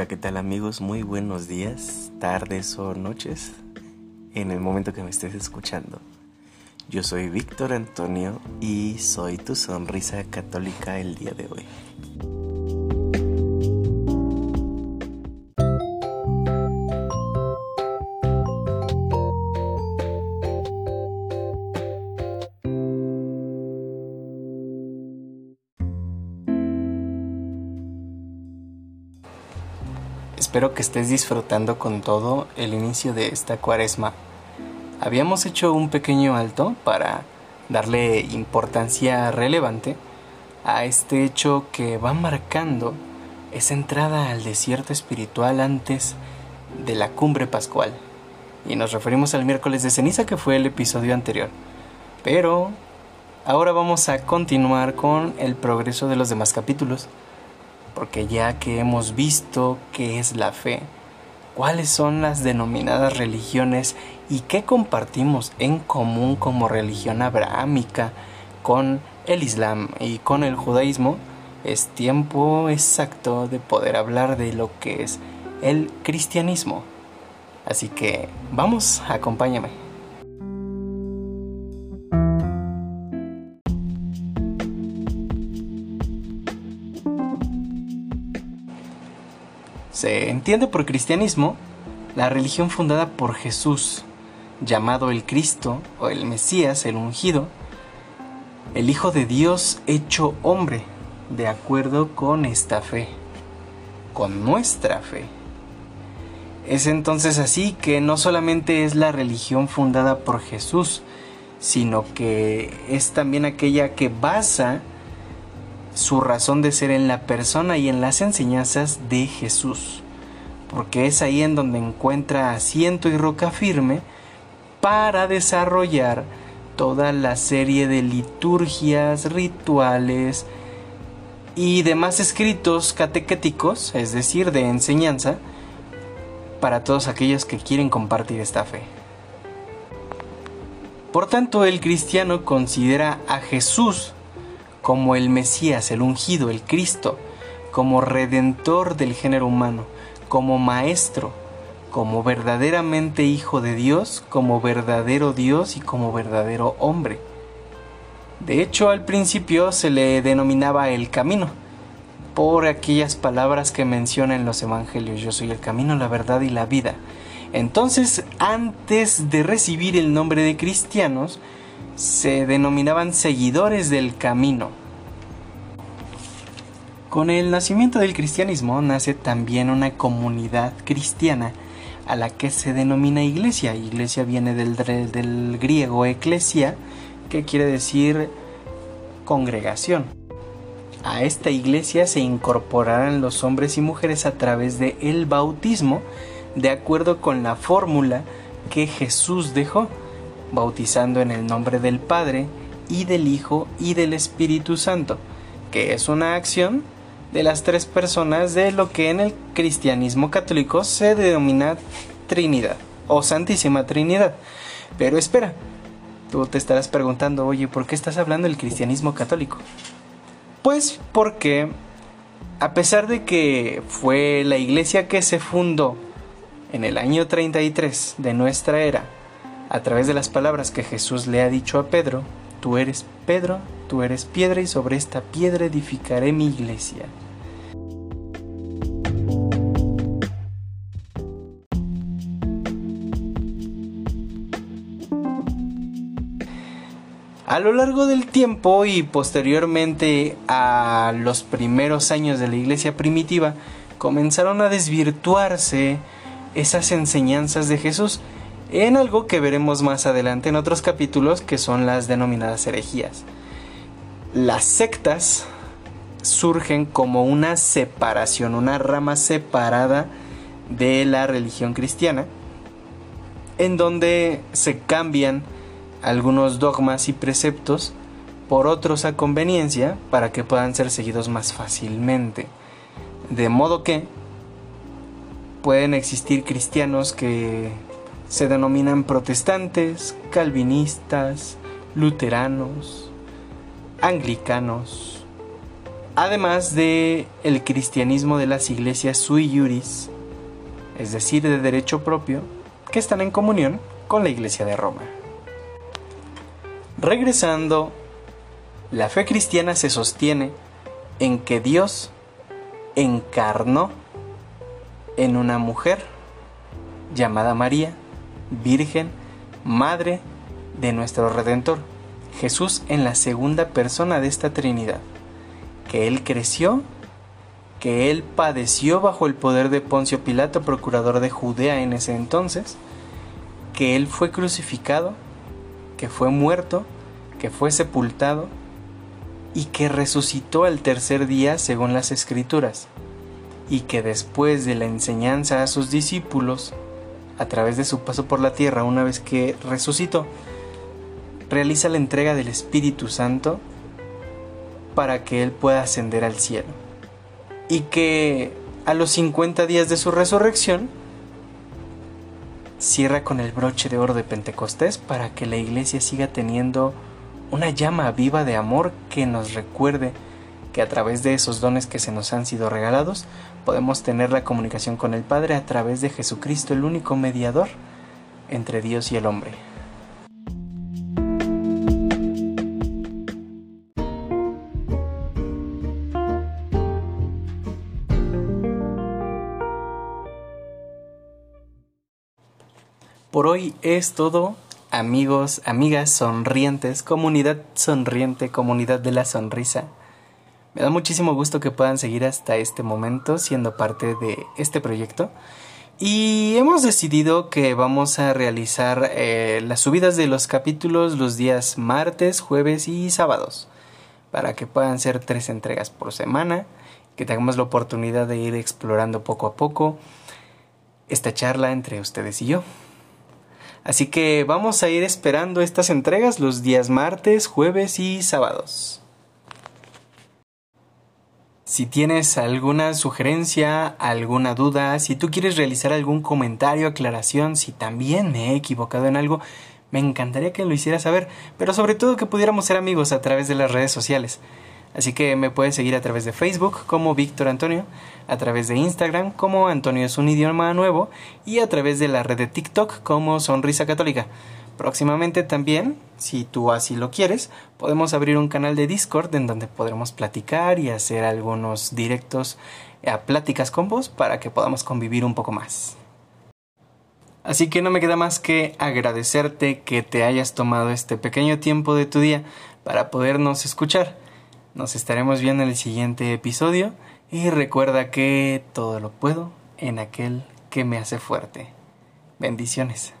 Hola, ¿qué tal amigos? Muy buenos días, tardes o noches en el momento que me estés escuchando. Yo soy Víctor Antonio y soy tu sonrisa católica el día de hoy. Espero que estés disfrutando con todo el inicio de esta cuaresma. Habíamos hecho un pequeño alto para darle importancia relevante a este hecho que va marcando esa entrada al desierto espiritual antes de la cumbre pascual. Y nos referimos al miércoles de ceniza que fue el episodio anterior. Pero ahora vamos a continuar con el progreso de los demás capítulos porque ya que hemos visto qué es la fe, cuáles son las denominadas religiones y qué compartimos en común como religión abrahámica con el Islam y con el judaísmo, es tiempo exacto de poder hablar de lo que es el cristianismo. Así que vamos, acompáñame. Se entiende por cristianismo la religión fundada por Jesús, llamado el Cristo o el Mesías, el ungido, el Hijo de Dios hecho hombre, de acuerdo con esta fe, con nuestra fe. Es entonces así que no solamente es la religión fundada por Jesús, sino que es también aquella que basa su razón de ser en la persona y en las enseñanzas de Jesús, porque es ahí en donde encuentra asiento y roca firme para desarrollar toda la serie de liturgias, rituales y demás escritos catequéticos, es decir, de enseñanza, para todos aquellos que quieren compartir esta fe. Por tanto, el cristiano considera a Jesús como el Mesías, el ungido, el Cristo, como redentor del género humano, como maestro, como verdaderamente hijo de Dios, como verdadero Dios y como verdadero hombre. De hecho, al principio se le denominaba el camino, por aquellas palabras que menciona en los evangelios, yo soy el camino, la verdad y la vida. Entonces, antes de recibir el nombre de cristianos, se denominaban seguidores del camino. Con el nacimiento del cristianismo nace también una comunidad cristiana a la que se denomina iglesia. Iglesia viene del, del griego eclesia, que quiere decir congregación. A esta iglesia se incorporarán los hombres y mujeres a través de el bautismo, de acuerdo con la fórmula que Jesús dejó bautizando en el nombre del Padre y del Hijo y del Espíritu Santo, que es una acción de las tres personas de lo que en el cristianismo católico se denomina Trinidad o Santísima Trinidad. Pero espera, tú te estarás preguntando, oye, ¿por qué estás hablando del cristianismo católico? Pues porque, a pesar de que fue la iglesia que se fundó en el año 33 de nuestra era, a través de las palabras que Jesús le ha dicho a Pedro, tú eres Pedro, tú eres piedra y sobre esta piedra edificaré mi iglesia. A lo largo del tiempo y posteriormente a los primeros años de la iglesia primitiva, comenzaron a desvirtuarse esas enseñanzas de Jesús en algo que veremos más adelante en otros capítulos que son las denominadas herejías. Las sectas surgen como una separación, una rama separada de la religión cristiana, en donde se cambian algunos dogmas y preceptos por otros a conveniencia para que puedan ser seguidos más fácilmente. De modo que pueden existir cristianos que se denominan protestantes, calvinistas, luteranos, anglicanos, además de el cristianismo de las iglesias sui iuris, es decir, de derecho propio, que están en comunión con la Iglesia de Roma. Regresando, la fe cristiana se sostiene en que Dios encarnó en una mujer llamada María, Virgen, Madre de nuestro Redentor, Jesús en la segunda persona de esta Trinidad, que Él creció que él padeció bajo el poder de Poncio Pilato, procurador de Judea en ese entonces, que él fue crucificado, que fue muerto, que fue sepultado y que resucitó al tercer día según las escrituras, y que después de la enseñanza a sus discípulos, a través de su paso por la tierra una vez que resucitó, realiza la entrega del Espíritu Santo para que él pueda ascender al cielo. Y que a los 50 días de su resurrección cierra con el broche de oro de Pentecostés para que la iglesia siga teniendo una llama viva de amor que nos recuerde que a través de esos dones que se nos han sido regalados podemos tener la comunicación con el Padre a través de Jesucristo, el único mediador entre Dios y el hombre. Por hoy es todo, amigos, amigas sonrientes, comunidad sonriente, comunidad de la sonrisa. Me da muchísimo gusto que puedan seguir hasta este momento siendo parte de este proyecto. Y hemos decidido que vamos a realizar eh, las subidas de los capítulos los días martes, jueves y sábados. Para que puedan ser tres entregas por semana. Que tengamos la oportunidad de ir explorando poco a poco esta charla entre ustedes y yo. Así que vamos a ir esperando estas entregas los días martes, jueves y sábados. Si tienes alguna sugerencia, alguna duda, si tú quieres realizar algún comentario, aclaración, si también me he equivocado en algo, me encantaría que lo hicieras saber, pero sobre todo que pudiéramos ser amigos a través de las redes sociales. Así que me puedes seguir a través de Facebook como Víctor Antonio, a través de Instagram como Antonio es un idioma nuevo y a través de la red de TikTok como Sonrisa Católica. Próximamente también, si tú así lo quieres, podemos abrir un canal de Discord en donde podremos platicar y hacer algunos directos a pláticas con vos para que podamos convivir un poco más. Así que no me queda más que agradecerte que te hayas tomado este pequeño tiempo de tu día para podernos escuchar. Nos estaremos viendo en el siguiente episodio y recuerda que todo lo puedo en aquel que me hace fuerte. Bendiciones.